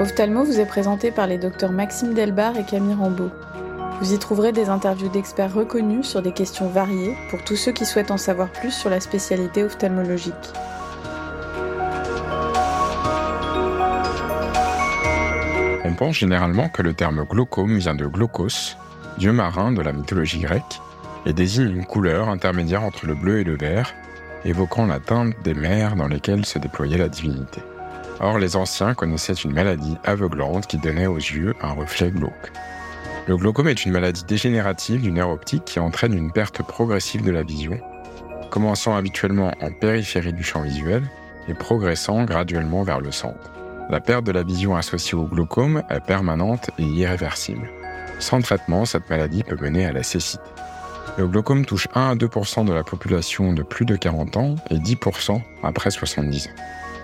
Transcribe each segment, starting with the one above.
Ophthalmo vous est présenté par les docteurs Maxime Delbar et Camille Rambeau. Vous y trouverez des interviews d'experts reconnus sur des questions variées pour tous ceux qui souhaitent en savoir plus sur la spécialité ophtalmologique. On pense généralement que le terme glaucome vient de glaucos, dieu marin de la mythologie grecque, et désigne une couleur intermédiaire entre le bleu et le vert, évoquant la teinte des mers dans lesquelles se déployait la divinité. Or, les anciens connaissaient une maladie aveuglante qui donnait aux yeux un reflet glauque. Le glaucome est une maladie dégénérative du nerf optique qui entraîne une perte progressive de la vision, commençant habituellement en périphérie du champ visuel et progressant graduellement vers le centre. La perte de la vision associée au glaucome est permanente et irréversible. Sans traitement, cette maladie peut mener à la cécité. Le glaucome touche 1 à 2% de la population de plus de 40 ans et 10% après 70 ans.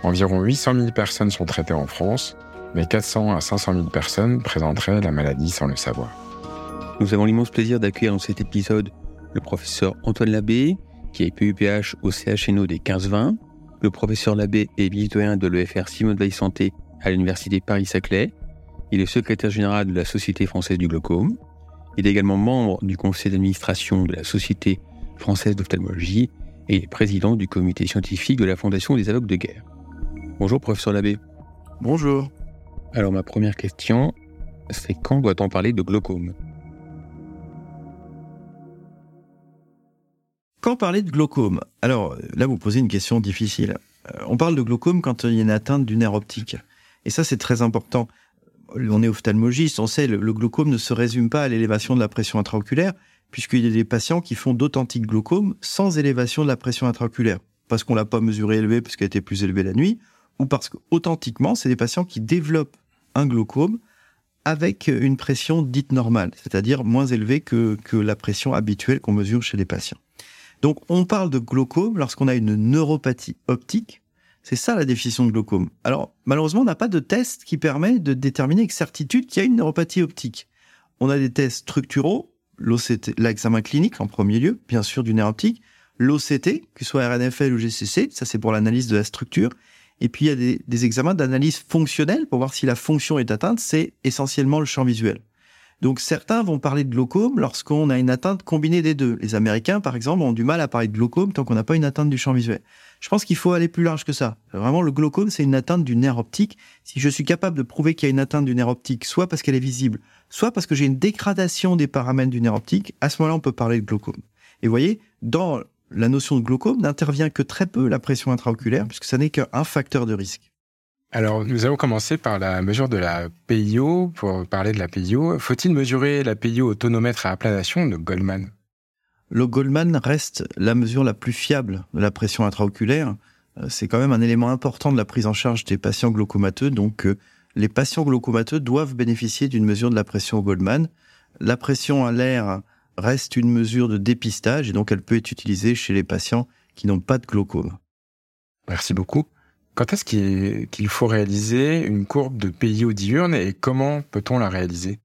Environ 800 000 personnes sont traitées en France, mais 400 à 500 000 personnes présenteraient la maladie sans le savoir. Nous avons l'immense plaisir d'accueillir dans cet épisode le professeur Antoine Labbé, qui est PUPH au CHNO des 15-20. Le professeur Labbé est vice-doyen de l'EFR Simone Veil Santé à l'Université Paris-Saclay. Il est secrétaire général de la Société française du glaucome. Il est également membre du conseil d'administration de la Société française d'ophtalmologie et président du comité scientifique de la Fondation des aveugles de guerre. Bonjour professeur Labbé. Bonjour. Alors ma première question, c'est quand doit-on parler de glaucome? Quand parler de glaucome? Alors là, vous posez une question difficile. Euh, on parle de glaucome quand il y a une atteinte du nerf optique. Et ça, c'est très important on est ophtalmologiste, on sait, le, le glaucome ne se résume pas à l'élévation de la pression intraoculaire, puisqu'il y a des patients qui font d'authentiques glaucomes sans élévation de la pression intraoculaire, parce qu'on l'a pas mesuré élevé parce qu'elle était plus élevée la nuit, ou parce qu'authentiquement, c'est des patients qui développent un glaucome avec une pression dite normale, c'est-à-dire moins élevée que, la pression habituelle qu'on mesure chez les patients. Donc on parle de glaucome lorsqu'on a une neuropathie optique, c'est ça la définition de glaucome. Alors, malheureusement, on n'a pas de test qui permet de déterminer avec certitude qu'il y a une neuropathie optique. On a des tests structuraux, l'examen clinique en premier lieu, bien sûr du nerf optique, l'OCT, que ce soit RNFL ou GCC, ça c'est pour l'analyse de la structure. Et puis il y a des, des examens d'analyse fonctionnelle pour voir si la fonction est atteinte, c'est essentiellement le champ visuel. Donc certains vont parler de glaucome lorsqu'on a une atteinte combinée des deux. Les Américains, par exemple, ont du mal à parler de glaucome tant qu'on n'a pas une atteinte du champ visuel. Je pense qu'il faut aller plus large que ça. Vraiment, le glaucome, c'est une atteinte du nerf optique. Si je suis capable de prouver qu'il y a une atteinte du nerf optique, soit parce qu'elle est visible, soit parce que j'ai une dégradation des paramètres du nerf optique, à ce moment-là, on peut parler de glaucome. Et vous voyez, dans la notion de glaucome n'intervient que très peu la pression intraoculaire, puisque ça n'est qu'un facteur de risque. Alors, nous allons commencer par la mesure de la PIO. Pour parler de la PIO, faut-il mesurer la PIO au tonomètre à aplanation de Goldman? Le Goldman reste la mesure la plus fiable de la pression intraoculaire. Euh, c'est quand même un élément important de la prise en charge des patients glaucomateux. Donc, euh, les patients glaucomateux doivent bénéficier d'une mesure de la pression au Goldman. La pression à l'air reste une mesure de dépistage et donc elle peut être utilisée chez les patients qui n'ont pas de glaucome. Merci beaucoup. Quand est-ce qu'il faut réaliser une courbe de PIO diurne et comment peut-on la réaliser?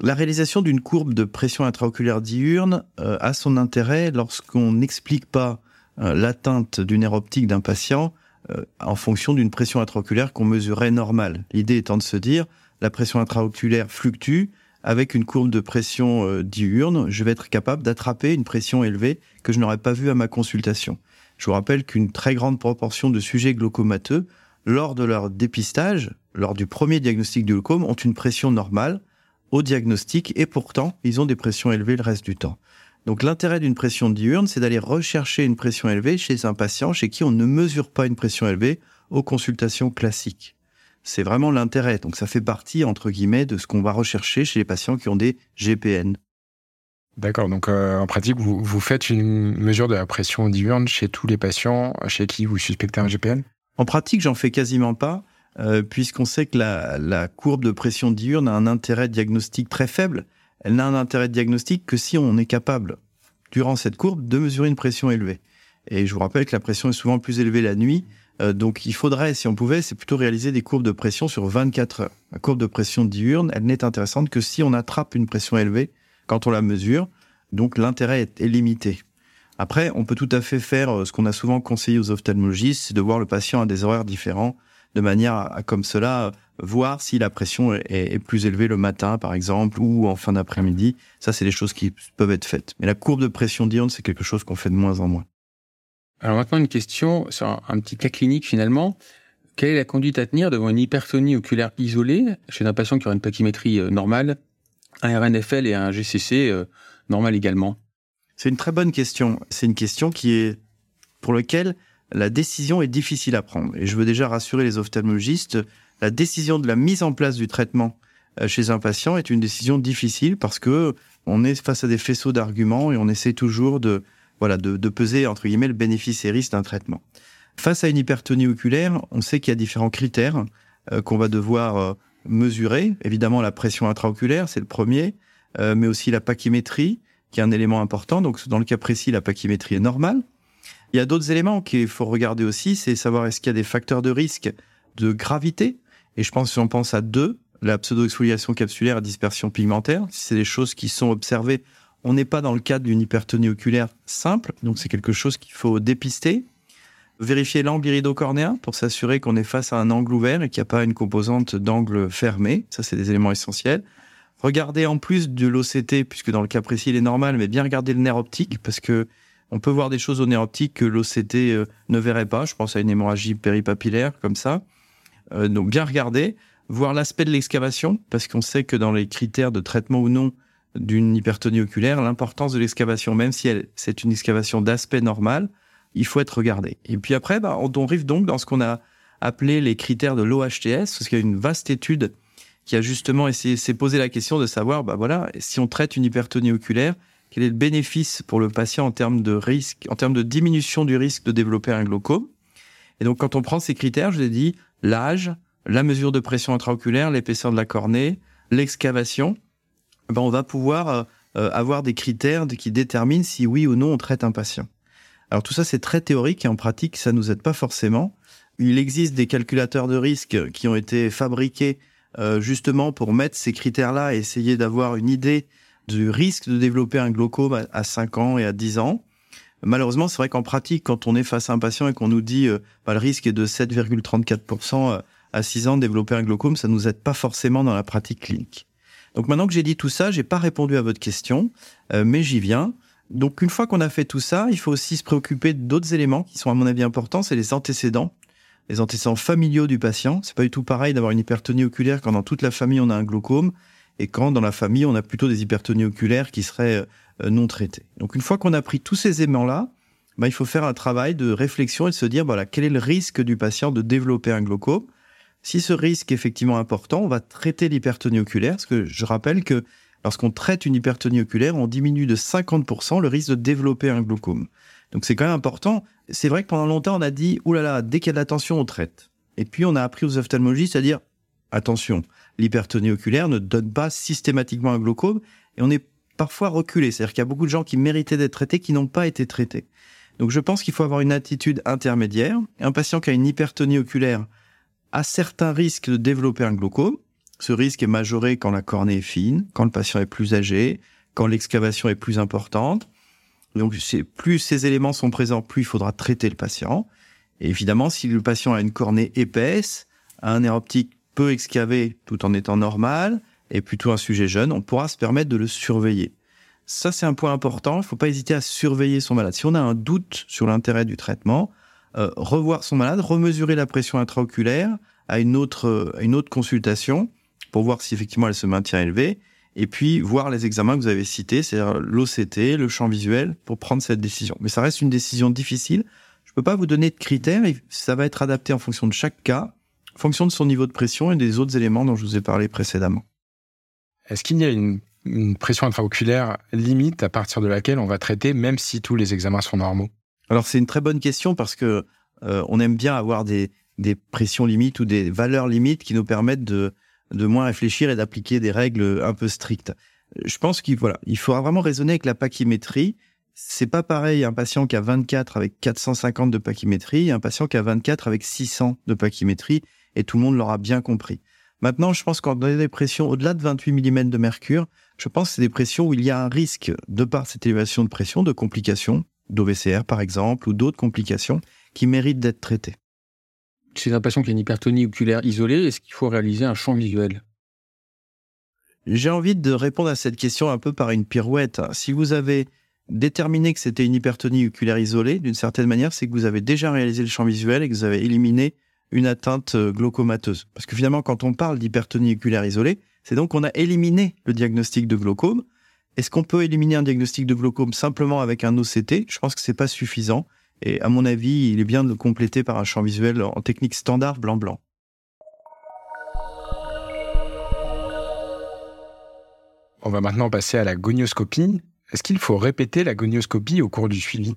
La réalisation d'une courbe de pression intraoculaire diurne euh, a son intérêt lorsqu'on n'explique pas euh, l'atteinte du nerf optique d'un patient euh, en fonction d'une pression intraoculaire qu'on mesurait normale. L'idée étant de se dire, la pression intraoculaire fluctue, avec une courbe de pression diurne, je vais être capable d'attraper une pression élevée que je n'aurais pas vue à ma consultation. Je vous rappelle qu'une très grande proportion de sujets glaucomateux, lors de leur dépistage, lors du premier diagnostic du glaucome, ont une pression normale, au diagnostic et pourtant, ils ont des pressions élevées le reste du temps. Donc l'intérêt d'une pression diurne, c'est d'aller rechercher une pression élevée chez un patient chez qui on ne mesure pas une pression élevée aux consultations classiques. C'est vraiment l'intérêt. Donc ça fait partie, entre guillemets, de ce qu'on va rechercher chez les patients qui ont des GPN. D'accord. Donc euh, en pratique, vous, vous faites une mesure de la pression diurne chez tous les patients chez qui vous suspectez un GPN En pratique, j'en fais quasiment pas. Euh, puisqu'on sait que la, courbe de pression diurne a un intérêt diagnostique très faible. Elle n'a un intérêt diagnostique que si on est capable, durant cette courbe, de mesurer une pression élevée. Et je vous rappelle que la pression est souvent plus élevée la nuit, euh, donc il faudrait, si on pouvait, c'est plutôt réaliser des courbes de pression sur 24 heures. La courbe de pression diurne, elle n'est intéressante que si on attrape une pression élevée quand on la mesure, donc l'intérêt est, est limité. Après, on peut tout à fait faire euh, ce qu'on a souvent conseillé aux ophtalmologistes, c'est de voir le patient à des horaires différents de manière à, comme cela, voir si la pression est, plus élevée le matin, par exemple, ou en fin d'après-midi. Ça, c'est des choses qui peuvent être faites. Mais la courbe de pression d'iode, c'est quelque chose qu'on fait de moins en moins. Alors maintenant, une question sur un, petit cas clinique finalement. Quelle est la conduite à tenir devant une hypertonie oculaire isolée? Chez un patient qui aura une pachymétrie euh, normale, un RNFL et un GCC euh, normal également C'est une très bonne question. C'est une question qui est pour laquelle la décision est difficile à prendre. Et je veux déjà rassurer les ophtalmologistes, la décision de la mise en place du traitement euh, chez un patient est une décision difficile parce que on est face à des faisceaux d'arguments et on essaie toujours de voilà de, peser entre guillemets le bénéfice et risque d'un traitement. Face à une hypertonie oculaire, on sait qu'il y a différents critères euh, qu'on va devoir euh, mesurer. Évidemment, la pression intraoculaire, c'est le premier, mais aussi la pachymétrie, qui est un élément important. Donc, dans le cas précis, la pachymétrie est normale. Il y a d'autres éléments qu'il faut regarder aussi, c'est savoir est-ce qu'il y a des facteurs de risque de gravité. Et je pense, si on pense à deux, la pseudo-exfoliation capsulaire et dispersion pigmentaire, c'est des choses qui sont observées, on n'est pas dans le cadre d'une hypertonie oculaire simple, donc c'est quelque chose qu'il faut dépister. Vérifier l'angle iridocornéen pour s'assurer qu'on est face à un angle ouvert et qu'il n'y a pas une composante d'angle fermé. Ça, c'est des éléments essentiels. Regardez en plus de l'OCT, puisque dans le cas précis, il est normal, mais bien regarder le nerf optique, parce que on peut voir des choses au nez optique que l'OCT euh, ne verrait pas. Je pense à une hémorragie péripapillaire comme ça. Euh, donc bien regarder, voir l'aspect de l'excavation, parce qu'on sait que dans les critères de traitement ou non d'une hypertonie oculaire, l'importance de l'excavation, même si c'est une excavation d'aspect normal, il faut être regardé. Et puis après, bah, on arrive donc dans ce qu'on a appelé les critères de l'OHTS, parce qu'il y a une vaste étude qui a justement essayé, s'est posé la question de savoir, bah voilà, si on traite une hypertonie oculaire, quel est le bénéfice pour le patient en termes de risque, en termes de diminution du risque de développer un glaucome? Et donc, quand on prend ces critères, je l'ai dit, l'âge, la mesure de pression intraoculaire, l'épaisseur de la cornée, l'excavation, ben on va pouvoir euh, euh, avoir des critères qui déterminent si oui ou non on traite un patient. Alors tout ça c'est très théorique et en pratique ça nous aide pas forcément. Il existe des calculateurs de risque qui ont été fabriqués euh, justement pour mettre ces critères-là et essayer d'avoir une idée du risque de développer un glaucome à 5 ans et à 10 ans. Malheureusement, c'est vrai qu'en pratique, quand on est face à un patient et qu'on nous dit euh, bah, le risque est de 7,34% euh, à 6 ans de développer un glaucome, ça nous aide pas forcément dans la pratique clinique. Donc maintenant que j'ai dit tout ça, j'ai pas répondu à votre question, euh, mais j'y viens. Donc une fois qu'on a fait tout ça, il faut aussi se préoccuper d'autres éléments qui sont à mon avis importants, c'est les antécédents, les antécédents familiaux du patient. C'est pas du tout pareil d'avoir une hypertonie oculaire quand dans toute la famille on a un glaucome et quand dans la famille on a plutôt des hypertonies oculaires qui seraient euh, non traitées. Donc une fois qu'on a pris tous ces éléments-là, bah, il faut faire un travail de réflexion et de se dire voilà quel est le risque du patient de développer un glaucome? Si ce risque est effectivement important, on va traiter l'hypertonie oculaire, parce que je rappelle que lorsqu'on traite une hypertonie oculaire, on diminue de 50% le risque de développer un glaucome. Donc c'est quand même important. C'est vrai que pendant longtemps, on a dit, oulala, dès qu'il y a de la on traite. Et puis on a appris aux ophtalmologistes à dire, attention, l'hypertonie oculaire ne donne pas systématiquement un glaucome et on est parfois reculé. C'est-à-dire qu'il y a beaucoup de gens qui méritaient d'être traités qui n'ont pas été traités. Donc je pense qu'il faut avoir une attitude intermédiaire. Un patient qui a une hypertonie oculaire a certains risques de développer un glaucome. Ce risque est majoré quand la cornée est fine, quand le patient est plus âgé, quand l'excavation est plus importante. Donc plus ces éléments sont présents, plus il faudra traiter le patient. Et évidemment, si le patient a une cornée épaisse, un nerf optique peu excavé tout en étant normal, et plutôt un sujet jeune, on pourra se permettre de le surveiller. Ça, c'est un point important. Il ne faut pas hésiter à surveiller son malade. Si on a un doute sur l'intérêt du traitement, euh, revoir son malade, remesurer la pression intraoculaire à une autre, consultation pour voir si effectivement elle se maintient élevée, et puis voir les examens que vous avez cités, c'est-à-dire l'OCT, le champ visuel, pour prendre cette décision. Mais ça reste une décision difficile. Je ne peux pas vous donner de critères, ça va être adapté en fonction de chaque cas fonction de son niveau de pression et des autres éléments dont je vous ai parlé précédemment. Est-ce qu'il y a une, pression intraoculaire limite à partir de laquelle on va traiter, même si tous les examens sont normaux? Alors c'est une très bonne question parce que euh, on aime bien avoir des, des pressions limites ou des valeurs limites qui nous permettent de, de moins réfléchir et d'appliquer des règles un peu strictes. Je pense qu'il voilà, il faudra vraiment raisonner avec la pachymétrie. C'est pas pareil un patient qui a 24 avec 450 de pachymétrie et un patient qui a 24 avec 600 de pachymétrie et tout le monde l'aura bien compris. Maintenant, je pense qu'en des pressions au-delà de 28 mm de mercure, je pense que c'est des pressions où il y a un risque, de par cette élévation de pression, de complications, d'OVCR par exemple, ou d'autres complications, qui méritent d'être traitées. chez un patient qui a une hypertonie oculaire isolée, est-ce qu'il faut réaliser un champ visuel? J'ai envie de répondre à cette question un peu par une pirouette. Si vous avez déterminé que c'était une hypertonie oculaire isolée, d'une certaine manière, c'est que vous avez déjà réalisé le champ visuel et que vous avez éliminé une atteinte euh, glaucomateuse. Parce que finalement, quand on parle d'hypertonie oculaire isolée, c'est donc qu'on a éliminé le diagnostic de glaucome. Est-ce qu'on peut éliminer un diagnostic de glaucome simplement avec un OCT Je pense que c'est pas suffisant. Et à mon avis, il est bien de le compléter par un champ visuel en technique standard blanc-blanc. On va maintenant passer à la gonioscopie. Est-ce qu'il faut répéter la gonioscopie au cours du suivi?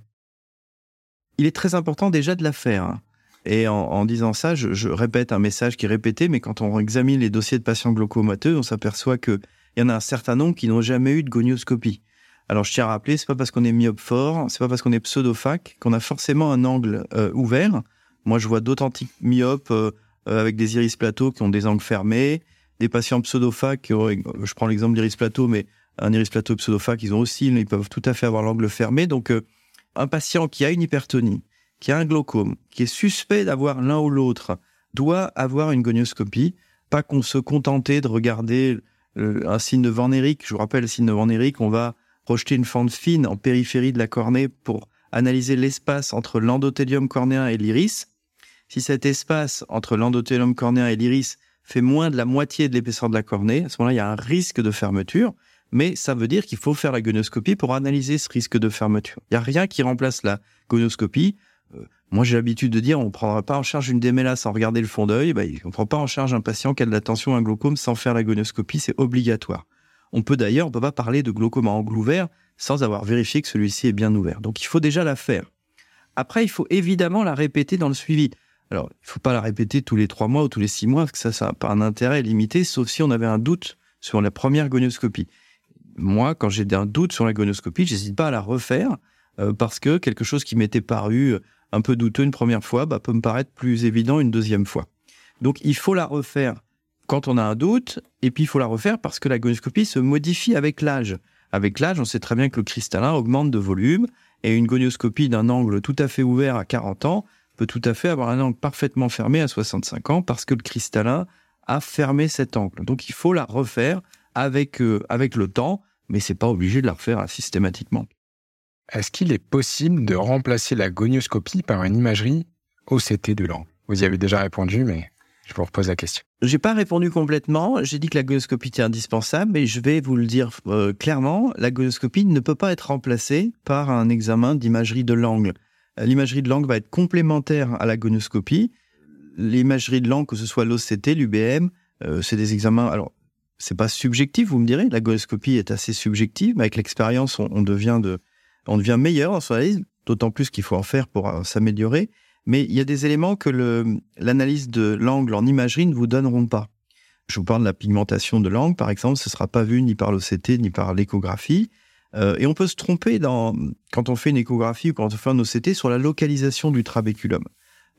Il est très important déjà de la faire. Et en, disant ça, je, répète un message qui est répété, mais quand on examine les dossiers de patients glaucomateux, on s'aperçoit qu'il y en a un certain nombre qui n'ont jamais eu de gonioscopie. Alors je tiens à rappeler, c'est pas parce qu'on est myope fort, c'est pas parce qu'on est pseudophaque qu'on a forcément un angle euh, ouvert. Moi, je vois d'authentiques myopes euh, euh, avec des iris plateaux qui ont des angles fermés, des patients pseudophaques, je prends l'exemple d'iris plateau, mais un iris plateau pseudophaque, ils ont aussi, ils peuvent tout à fait avoir l'angle fermé. Donc, un patient qui a une hypertonie, qui a un glaucome, qui est suspect d'avoir l'un ou l'autre, doit avoir une gonioscopie, pas qu'on se contenter de regarder un signe de Van. Je vous rappelle, le signe de Van on va projeter une fente fine en périphérie de la cornée pour analyser l'espace entre l'endothélium cornéen et l'iris. Si cet espace entre l'endothélium cornéen et l'iris fait moins de la moitié de l'épaisseur de la cornée, à ce moment-là, il y a un risque de fermeture, mais ça veut dire qu'il faut faire la gonoscopie pour analyser ce risque de fermeture. Il n'y a rien qui remplace la gonoscopie. Euh, moi, j'ai l'habitude de dire, on ne prendra pas en charge une déméla sans regarder le fond d'œil. Bah, on ne prend pas en charge un patient qui a de la tension, un glaucome sans faire la gonoscopie, c'est obligatoire. On peut d'ailleurs, on peut pas parler de glaucome à angle ouvert sans avoir vérifié que celui-ci est bien ouvert. Donc il faut déjà la faire. Après, il faut évidemment la répéter dans le suivi. Alors, il faut pas la répéter tous les trois mois ou tous les six mois, parce que ça, ça pas un intérêt limité, sauf si on avait un doute sur la première gonioscopie. Moi, quand j'ai un doute sur la gonioscopie, j'hésite pas à la refaire, euh, parce que quelque chose qui m'était paru un peu douteux une première fois, bah, peut me paraître plus évident une deuxième fois. Donc, il faut la refaire quand on a un doute, et puis il faut la refaire parce que la gonioscopie se modifie avec l'âge. Avec l'âge, on sait très bien que le cristallin augmente de volume, et une gonioscopie d'un angle tout à fait ouvert à 40 ans peut tout à fait avoir un angle parfaitement fermé à 65 ans parce que le cristallin a fermé cet angle. Donc il faut la refaire avec, euh, avec le temps, mais c'est pas obligé de la refaire systématiquement. Est-ce qu'il est possible de remplacer la gonioscopie par une imagerie OCT de l'angle Vous y avez déjà répondu, mais je vous repose la question. J'ai pas répondu complètement. J'ai dit que la gonioscopie était indispensable, mais je vais vous le dire euh, clairement. La gonioscopie ne peut pas être remplacée par un examen d'imagerie de l'angle. Euh, l'imagerie de l'angle va être complémentaire à la gonioscopie. L'imagerie de l'angle, que ce soit l'OCT, l'UBM, euh, c'est des examens. Alors, c'est pas subjectif, vous me direz. La gonioscopie est assez subjective, mais avec l'expérience, on, devient de, on devient meilleur dans son analyse. D'autant plus qu'il faut en faire pour s'améliorer mais il y a des éléments que l'analyse de l'angle en imagerie ne vous donneront pas. Je vous parle de la pigmentation de l'angle, par exemple, ce ne sera pas vu ni par l'OCT ni par l'échographie. Euh, et on peut se tromper quand on fait une échographie ou quand on fait un OCT sur la localisation du trabéculum.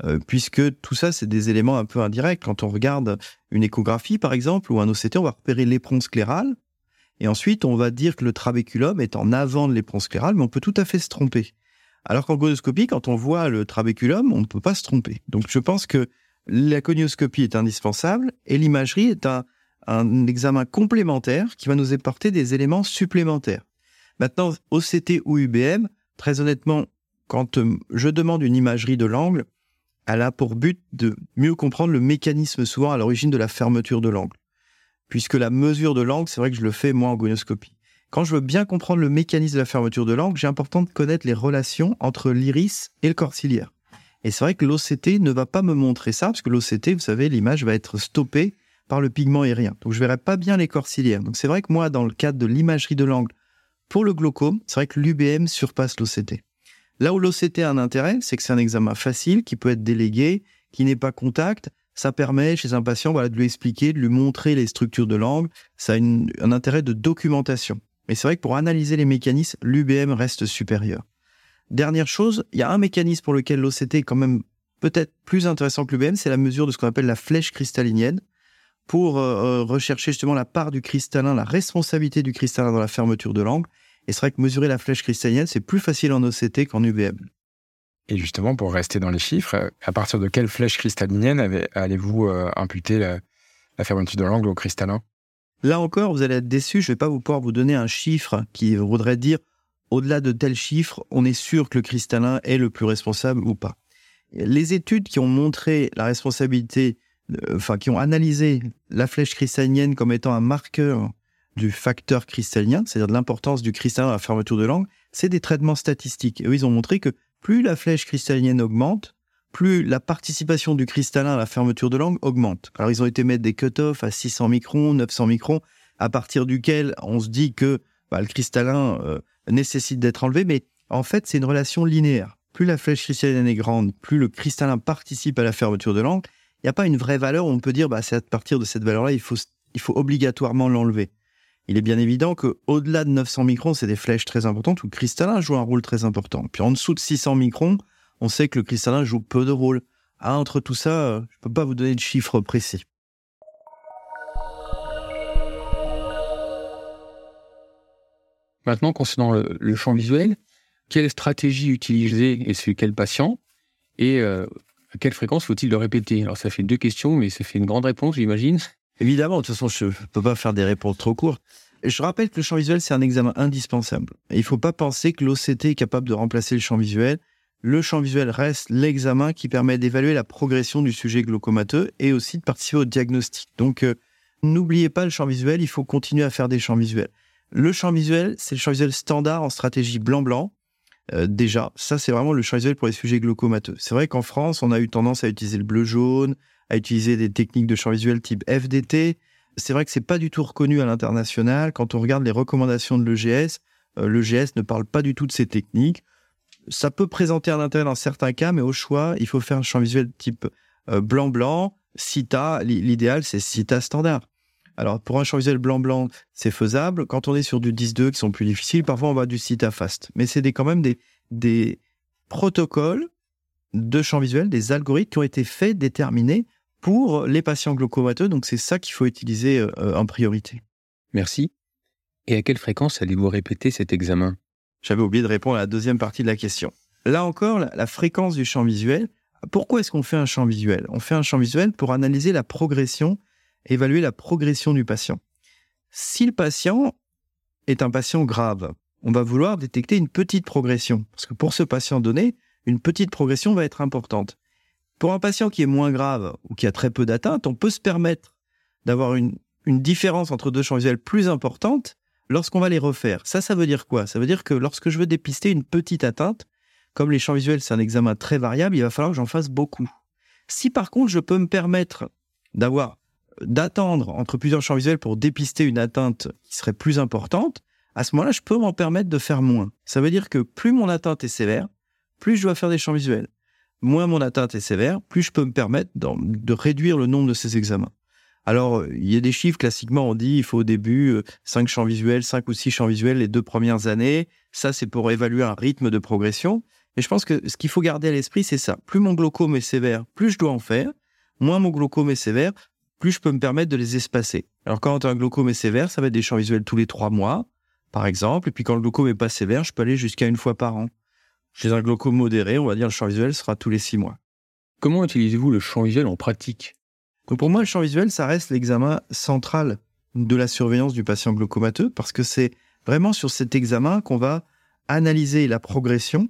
Euh, puisque tout ça, c'est des éléments un peu indirects. Quand on regarde une échographie, par exemple, ou un OCT, on va repérer l'éperon scléral. Et ensuite, on va dire que le trabéculum est en avant de l'éperon scléral, mais on peut tout à fait se tromper. Alors qu'en gonioscopie, quand on voit le trabéculum, on ne peut pas se tromper. Donc je pense que la conioscopie est indispensable et l'imagerie est un, examen complémentaire qui va nous apporter des éléments supplémentaires. Maintenant, OCT ou UBM, très honnêtement, quand euh, je demande une imagerie de l'angle, elle a pour but de mieux comprendre le mécanisme souvent à l'origine de la fermeture de l'angle. Puisque la mesure de l'angle, c'est vrai que je le fais moi en gonioscopie. Quand je veux bien comprendre le mécanisme de la fermeture de l'angle, j'ai important de connaître les relations entre l'iris et le corps ciliaire. Et c'est vrai que l'OCT ne va pas me montrer ça, parce que l'OCT, vous savez, l'image va être stoppée par le pigment aérien. Donc je verrai pas bien les corps ciliaires. Donc c'est vrai que moi, dans le cadre de l'imagerie de l'angle, pour le glaucome, c'est vrai que l'UBM surpasse l'OCT. Là où l'OCT a un intérêt, c'est que c'est un examen facile qui peut être délégué, qui n'est pas contact. Ça permet chez un patient de lui expliquer, de lui montrer les structures de l'angle. Ça a un intérêt de documentation. Mais c'est vrai que pour analyser les mécanismes, l'UBM reste supérieur. Dernière chose, il y a un mécanisme pour lequel l'OCT est quand même peut-être plus intéressant que l'UBM, c'est la mesure de ce qu'on appelle la flèche cristallinienne pour euh, euh, rechercher justement la part du cristallin, la responsabilité du cristallin dans la fermeture de l'angle. Et c'est vrai que mesurer la flèche cristallinienne, c'est plus facile en OCT qu'en UBM. Et justement, pour rester dans les chiffres, à partir de quelle flèche cristallinienne allez-vous euh, imputer la, fermeture de l'angle au cristallin? Là encore, vous allez être déçu, je ne vais pas vous pouvoir vous donner un chiffre qui voudrait dire au-delà de tel chiffre, on est sûr que le cristallin est le plus responsable ou pas. Les études qui ont montré la responsabilité, euh, enfin qui ont analysé la flèche cristallinienne comme étant un marqueur du facteur cristallin, c'est-à-dire de l'importance du cristallin à la fermeture de l'angle, c'est des traitements statistiques. Et eux, ils ont montré que plus la flèche cristallinienne augmente, plus la participation du cristallin à la fermeture de l'angle augmente. Alors, ils ont été mettre des cut-offs à 600 microns, 900 microns, à partir duquel on se dit que bah, le cristallin euh, nécessite d'être enlevé, mais en fait, c'est une relation linéaire. Plus la flèche cristallinienne est grande, plus le cristallin participe à la fermeture de l'angle. Il n'y a pas une vraie valeur où on peut dire, bah, c'est à partir de cette valeur-là, il faut obligatoirement l'enlever. Il est bien évident qu'au-delà de 900 microns, c'est des flèches très importantes où le cristallin joue un rôle très important. Puis en dessous de 600 microns, on sait que le cristallin joue peu de rôle. Ah, entre tout ça, euh, je ne peux pas vous donner de chiffres précis. Maintenant, concernant le, champ visuel, quelle stratégie utiliser et sur quel patient? Et euh, à quelle fréquence faut-il le répéter? Alors, ça fait deux questions, mais ça fait une grande réponse, j'imagine. Évidemment, de toute façon, je ne peux pas faire des réponses trop courtes. Je rappelle que le champ visuel, c'est un examen indispensable. il ne faut pas penser que l'OCT est capable de remplacer le champ visuel. Le champ visuel reste l'examen qui permet d'évaluer la progression du sujet glaucomateux et aussi de participer au diagnostic. Donc, euh, n'oubliez pas le champ visuel, il faut continuer à faire des champs visuels. Le champ visuel, c'est le champ visuel standard en stratégie blanc-blanc. Euh, déjà, ça, c'est vraiment le champ visuel pour les sujets glaucomateux. C'est vrai qu'en France, on a eu tendance à utiliser le bleu-jaune, à utiliser des techniques de champ visuel type FDT. C'est vrai que c'est pas du tout reconnu à l'international. Quand on regarde les recommandations de l'EGS, euh, l'EGS ne parle pas du tout de ces techniques. Ça peut présenter un intérêt dans certains cas, mais au choix, il faut faire un champ visuel type euh, blanc-blanc, CITA. L'idéal, c'est CITA standard. Alors, pour un champ visuel blanc-blanc, c'est faisable. Quand on est sur du 10-2 qui sont plus difficiles, parfois on va du CITA fast. Mais c'est quand même des, des protocoles de champ visuel, des algorithmes qui ont été faits, déterminés pour les patients glaucomateux. Donc c'est ça qu'il faut utiliser euh, euh, en priorité. Merci. Et à quelle fréquence allez-vous répéter cet examen? J'avais oublié de répondre à la deuxième partie de la question. Là encore, la, fréquence du champ visuel. Pourquoi est-ce qu'on fait un champ visuel? On fait un champ visuel pour analyser la progression, évaluer la progression du patient. Si le patient est un patient grave, on va vouloir détecter une petite progression. Parce que pour ce patient donné, une petite progression va être importante. Pour un patient qui est moins grave ou qui a très peu d'atteinte, on peut se permettre d'avoir une, différence entre deux champs visuels plus importante lorsqu'on va les refaire. Ça, ça veut dire quoi? Ça veut dire que lorsque je veux dépister une petite atteinte, comme les champs visuels, c'est un examen très variable, il va falloir que j'en fasse beaucoup. Si par contre, je peux me permettre d'avoir d'attendre entre plusieurs champs visuels pour dépister une atteinte qui serait plus importante, à ce moment-là, je peux m'en permettre de faire moins. Ça veut dire que plus mon atteinte est sévère, plus je dois faire des champs visuels moins mon atteinte est sévère, plus je peux me permettre de réduire le nombre de ces examens. Alors, il y a des chiffres, classiquement, on dit il faut au début 5 euh, champs visuels, 5 ou 6 champs visuels les deux premières années. Ça, c'est pour évaluer un rythme de progression. Et je pense que ce qu'il faut garder à l'esprit, c'est ça. Plus mon glaucome est sévère, plus je dois en faire. Moins mon glaucome est sévère, plus je peux me permettre de les espacer. Alors, quand un glaucome est sévère, ça va être des champs visuels tous les 3 mois, par exemple. Et puis, quand le glaucome est pas sévère, je peux aller jusqu'à une fois par an. Chez un glaucome modéré, on va dire le champ visuel sera tous les six mois. Comment utilisez-vous le champ visuel en pratique? Pour moi, le champ visuel, ça reste l'examen central de la surveillance du patient glaucomateux parce que c'est vraiment sur cet examen qu'on va analyser la progression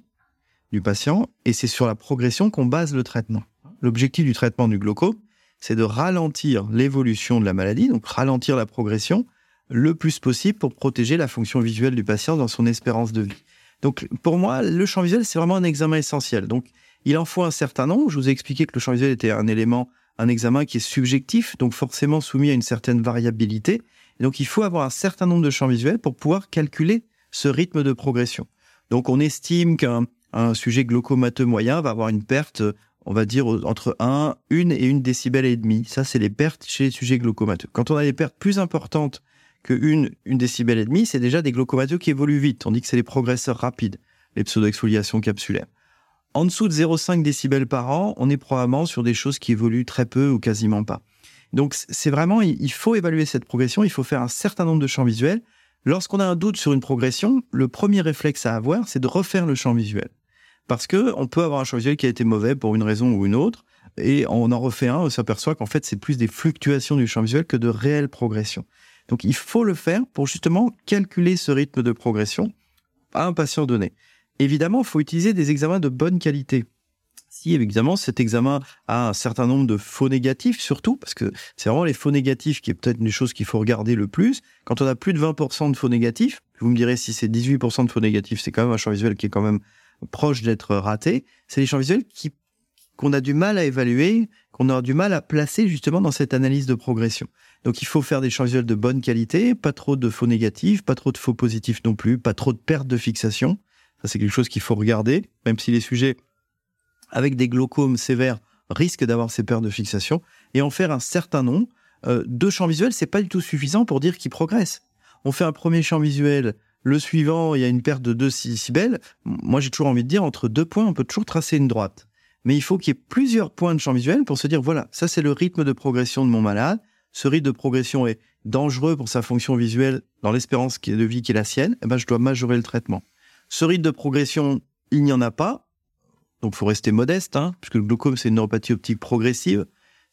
du patient et c'est sur la progression qu'on base le traitement. L'objectif du traitement du glaucome, c'est de ralentir l'évolution de la maladie, donc ralentir la progression le plus possible pour protéger la fonction visuelle du patient dans son espérance de vie. Donc pour moi, le champ visuel, c'est vraiment un examen essentiel. Donc il en faut un certain nombre. Je vous ai expliqué que le champ visuel était un élément, un examen qui est subjectif, donc forcément soumis à une certaine variabilité. donc il faut avoir un certain nombre de champs visuels pour pouvoir calculer ce rythme de progression. Donc on estime qu'un sujet glaucomateux moyen va avoir une perte, on va dire, entre 1, 1 et 1 décibel et demi. Ça, c'est les pertes chez les sujets glaucomateux. Quand on a des pertes plus importantes que une, une décibel et demi, c'est déjà des glaucomateux qui évoluent vite. On dit que c'est les progresseurs rapides, les pseudo-exfoliations capsulaires. En dessous de 0,5 décibels par an, on est probablement sur des choses qui évoluent très peu ou quasiment pas. Donc c'est vraiment, il faut évaluer cette progression, il faut faire un certain nombre de champs visuels. Lorsqu'on a un doute sur une progression, le premier réflexe à avoir, c'est de refaire le champ visuel. parce que on peut avoir un champ visuel qui a été mauvais pour une raison ou une autre, et on en refait un, on s'aperçoit qu'en fait c'est plus des fluctuations du champ visuel que de réelles progressions. Donc il faut le faire pour justement calculer ce rythme de progression à un patient donné. Évidemment, il faut utiliser des examens de bonne qualité. Si évidemment cet examen a un certain nombre de faux négatifs, surtout, parce que c'est vraiment les faux négatifs qui est peut-être une chose qu'il faut regarder le plus. Quand on a plus de 20% de faux négatifs, vous me direz si c'est 18% de faux négatifs, c'est quand même un champ visuel qui est quand même proche d'être raté. C'est les champs visuels qui qu'on a du mal à évaluer, qu'on a du mal à placer justement dans cette analyse de progression. Donc il faut faire des champs visuels de bonne qualité, pas trop de faux négatifs, pas trop de faux positifs non plus, pas trop de pertes de fixation. Ça c'est quelque chose qu'il faut regarder, même si les sujets avec des glaucomes sévères risquent d'avoir ces pertes de fixation, et en faire un certain nombre. Euh, deux champs visuels, c'est pas du tout suffisant pour dire qu'ils progressent. On fait un premier champ visuel, le suivant, il y a une perte de deux cibelles. Moi, j'ai toujours envie de dire, entre deux points, on peut toujours tracer une droite. Mais il faut qu'il y ait plusieurs points de champ visuel pour se dire, voilà, ça c'est le rythme de progression de mon malade. Ce rythme de progression est dangereux pour sa fonction visuelle dans l'espérance de vie qui est la sienne. Eh ben, je dois majorer le traitement. Ce rythme de progression, il n'y en a pas. Donc, faut rester modeste, hein, puisque le glaucome, c'est une neuropathie optique progressive.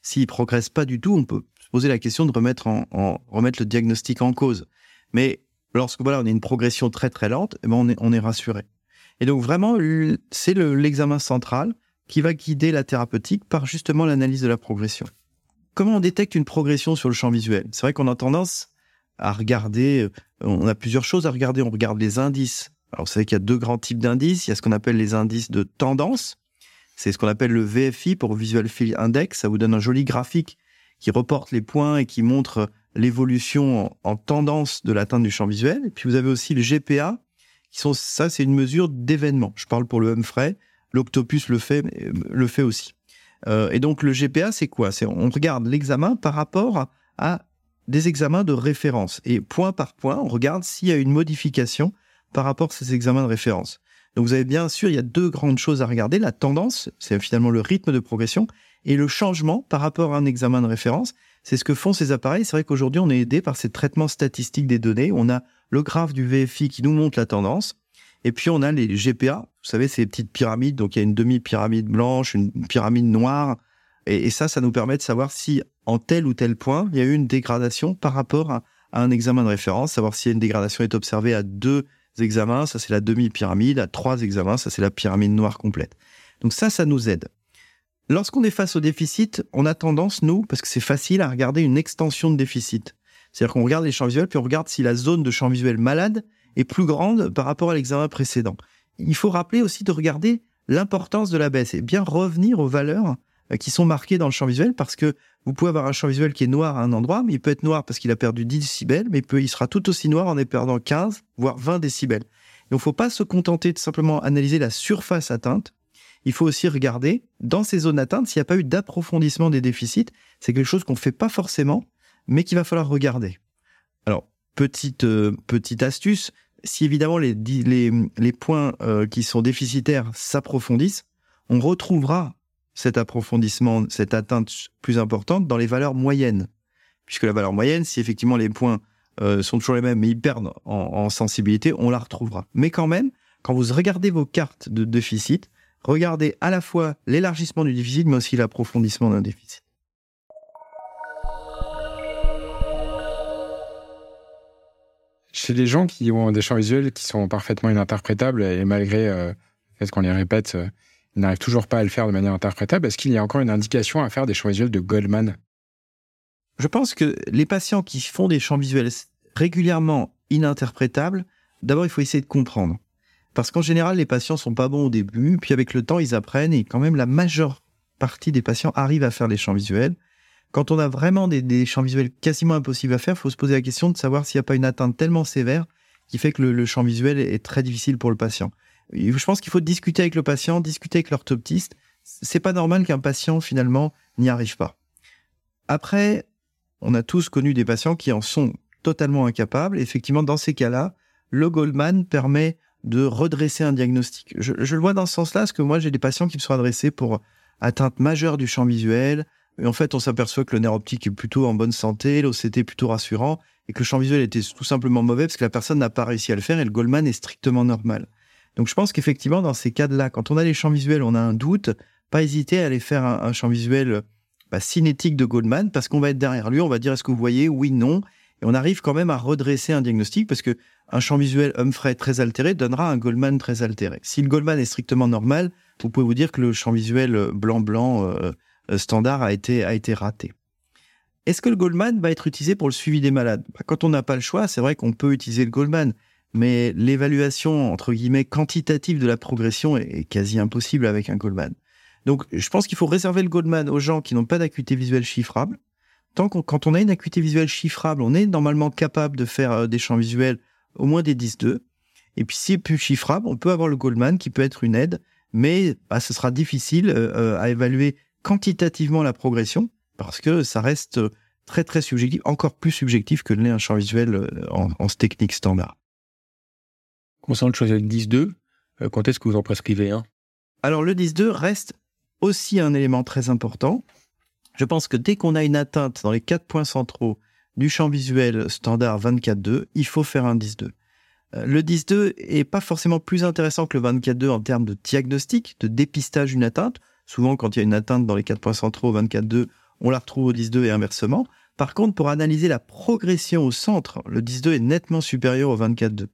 S'il progresse pas du tout, on peut se poser la question de remettre le diagnostic en cause. Mais lorsque voilà, on a une progression très très lente, eh ben on est rassuré. Et donc vraiment, c'est l'examen central qui va guider la thérapeutique par justement l'analyse de la progression. Comment on détecte une progression sur le champ visuel? C'est vrai qu'on a tendance à regarder, euh, on a plusieurs choses à regarder. On regarde les indices. Alors vous savez qu'il y a deux grands types d'indices. Il y a ce qu'on appelle les indices de tendance. C'est ce qu'on appelle le VFI pour Visual Field Index. Ça vous donne un joli graphique qui reporte les points et qui montre l'évolution en, tendance de l'atteinte du champ visuel. Et puis vous avez aussi le GPA, qui ça, c'est une mesure d'événement. Je parle pour le Humphrey, l'Octopus le fait, le fait aussi. Euh, et donc le GPA, c'est quoi? C'est on regarde l'examen par rapport à des examens de référence et point par point, on regarde s'il y a une modification par rapport à ces examens de référence. Donc vous avez bien sûr, il y a deux grandes choses à regarder la tendance, c'est finalement le rythme de progression, et le changement par rapport à un examen de référence. C'est ce que font ces appareils. C'est vrai qu'aujourd'hui, on est aidé par ces traitements statistiques des données. On a le graphe du VFI qui nous montre la tendance. Et puis, on a les GPA. Vous savez, ces petites pyramides. Donc, il y a une demi-pyramide blanche, une pyramide noire. Et, ça, ça nous permet de savoir si, en tel ou tel point, il y a eu une dégradation par rapport à, un examen de référence. Savoir si une dégradation est observée à deux examens. Ça, c'est la demi-pyramide. À trois examens, ça, c'est la pyramide noire complète. Donc ça, ça nous aide. Lorsqu'on est face au déficit, on a tendance, nous, parce que c'est facile, à regarder une extension de déficit. C'est-à-dire qu'on regarde les champs visuels, puis on regarde si la zone de champ visuel malade est plus grande par rapport à l'examen précédent. Il faut rappeler aussi de regarder l'importance de la baisse et bien revenir aux valeurs euh, qui sont marquées dans le champ visuel parce que vous pouvez avoir un champ visuel qui est noir à un endroit, mais il peut être noir parce qu'il a perdu 10 décibels, mais il, sera tout aussi noir en perdant 15, voire 20 décibels. Il ne faut pas se contenter de simplement analyser la surface atteinte, il faut aussi regarder dans ces zones atteintes s'il n'y a pas eu d'approfondissement des déficits. C'est quelque chose qu'on ne fait pas forcément, mais qu'il va falloir regarder. Alors, petite, euh, petite astuce, si évidemment les, points euh, qui sont déficitaires s'approfondissent, on retrouvera cet approfondissement, cette atteinte plus importante dans les valeurs moyennes. Puisque la valeur moyenne, si effectivement les points euh, sont toujours les mêmes, mais ils perdent en, en sensibilité, on la retrouvera. Mais quand même, quand vous regardez vos cartes de déficit, regardez à la fois l'élargissement du déficit, mais aussi l'approfondissement d'un déficit. Chez les gens qui ont des champs visuels qui sont parfaitement ininterprétables et malgré euh, le fait qu'on les répète, euh, ils n'arrivent toujours pas à le faire de manière interprétable, est-ce qu'il y a encore une indication à faire des champs visuels de Goldman? Je pense que les patients qui font des champs visuels régulièrement ininterprétables, d'abord il faut essayer de comprendre. Parce qu'en général, les patients sont pas bons au début, puis avec le temps, ils apprennent et quand même la majeure partie des patients arrivent à faire des champs visuels. Quand on a vraiment des, champs visuels quasiment impossibles à faire, il faut se poser la question de savoir s'il n'y a pas une atteinte tellement sévère qui fait que le, champ visuel est très difficile pour le patient. je pense qu'il faut discuter avec le patient, discuter avec l'orthoptiste. C'est pas normal qu'un patient finalement n'y arrive pas. Après, on a tous connu des patients qui en sont totalement incapables. effectivement, dans ces cas-là, le Goldman permet de redresser un diagnostic. Je, le vois dans ce sens-là, parce que moi, j'ai des patients qui me sont adressés pour atteinte majeure du champ visuel. Et en fait, on s'aperçoit que le nerf optique est plutôt en bonne santé, l'OCT plutôt rassurant, et que le champ visuel était tout simplement mauvais parce que la personne n'a pas réussi à le faire et le Goldman est strictement normal. Donc je pense qu'effectivement, dans ces cas-là, quand on a les champs visuels, on a un doute, pas hésiter à aller faire un, champ visuel bah, cinétique de Goldman, parce qu'on va être derrière lui, on va dire est-ce que vous voyez, oui, non, et on arrive quand même à redresser un diagnostic, parce que un champ visuel Humphrey très altéré donnera un Goldman très altéré. Si le Goldman est strictement normal, vous pouvez vous dire que le champ visuel blanc-blanc euh, standard a été, raté. Est-ce que le Goldman va être utilisé pour le suivi des malades? Bah, Quand on n'a pas le choix, c'est vrai qu'on peut utiliser le Goldman, mais l'évaluation, entre guillemets, quantitative de la progression est quasi impossible avec un Goldman. Donc, je pense qu'il faut réserver le Goldman aux gens qui n'ont pas d'acuité visuelle chiffrable. Tant qu'on, quand on a une acuité visuelle chiffrable, on est normalement capable de faire euh, des champs visuels au moins des 10-2. Et puis, si c'est plus chiffrable, on peut avoir le Goldman qui peut être une aide, mais bah, ce sera difficile euh, euh, à évaluer quantitativement la progression parce que ça reste très très subjectif, encore plus subjectif que l'est un champ visuel en, en technique standard. Concernant le choix 10-2, quand est-ce que vous en prescrivez un? Alors le 10-2 reste aussi un élément très important. Je pense que dès qu'on a une atteinte dans les quatre points centraux du champ visuel standard 24-2, il faut faire un 10-2. Euh, le 10-2 est pas forcément plus intéressant que le 24-2 en termes de diagnostic, de dépistage d'une atteinte. Souvent, quand il y a une atteinte dans les quatre points centraux au 24-2, on la retrouve au 10-2 et inversement. Par contre, pour analyser la progression au centre, le 10-2 est nettement supérieur au 24-2.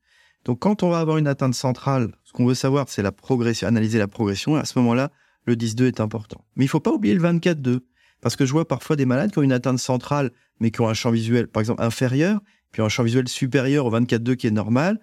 Donc, quand on va avoir une atteinte centrale, ce qu'on veut savoir, c'est la progression, analyser la progression. Et à ce moment-là, le 10-2 est important. Mais il faut pas oublier le 24-2. Parce que je vois parfois des malades qui ont une atteinte centrale, mais qui ont un champ visuel, par exemple, inférieur, puis un champ visuel supérieur au 24-2 qui est normal.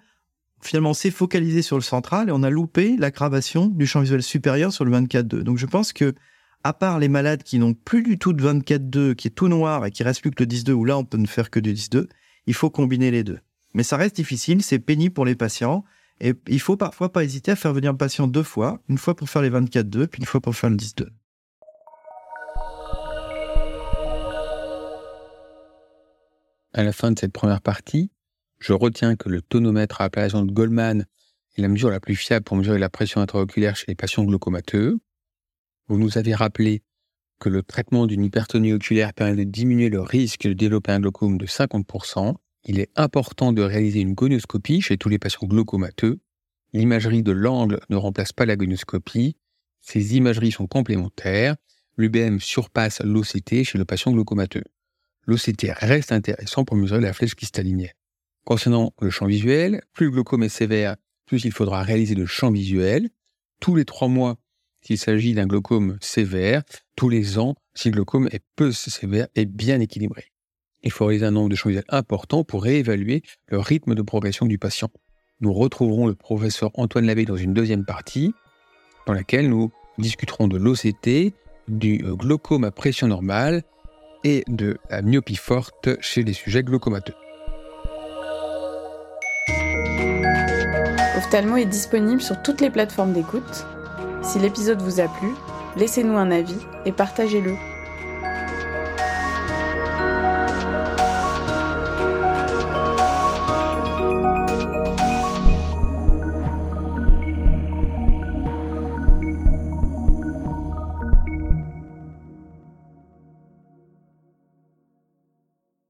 Finalement, s'est focalisé sur le central et on a loupé l'aggravation du champ visuel supérieur sur le 24-2. Donc je pense que, à part les malades qui n'ont plus du tout de 24-2, qui est tout noir et qui reste plus que le 10-2, où là on peut ne faire que du 10-2, il faut combiner les deux. Mais ça reste difficile, c'est pénible pour les patients. Et il faut parfois pas hésiter à faire venir le patient deux fois, une fois pour faire les 24-2, puis une fois pour faire le 10-2. À la fin de cette première partie, je retiens que le tonomètre à appellation de Goldman est la mesure la plus fiable pour mesurer la pression intraoculaire chez les patients glaucomateux. Vous nous avez rappelé que le traitement d'une hypertonie oculaire permet de diminuer le risque de développer un glaucome de 50% il est important de réaliser une gonioscopie chez tous les patients glaucomateux. L'imagerie de l'angle ne remplace pas la gonioscopie. Ces imageries sont complémentaires. L'UBM surpasse l'OCT chez le patient glaucomateux. L'OCT reste intéressant pour mesurer la flèche cristallinienne. Concernant le champ visuel, plus le glaucome est sévère, plus il faudra réaliser le champ visuel. Tous les trois mois, s'il s'agit d'un glaucome sévère, tous les ans, si le glaucome est peu sévère et bien équilibré. Il faut réaliser un nombre de choses important pour réévaluer le rythme de progression du patient. Nous retrouverons le professeur Antoine Labbé dans une deuxième partie, dans laquelle nous discuterons de l'OCT, du glaucome à pression normale et de la myopie forte chez les sujets glaucomateux. Ophthalmo est disponible sur toutes les plateformes d'écoute. Si l'épisode vous a plu, laissez-nous un avis et partagez-le.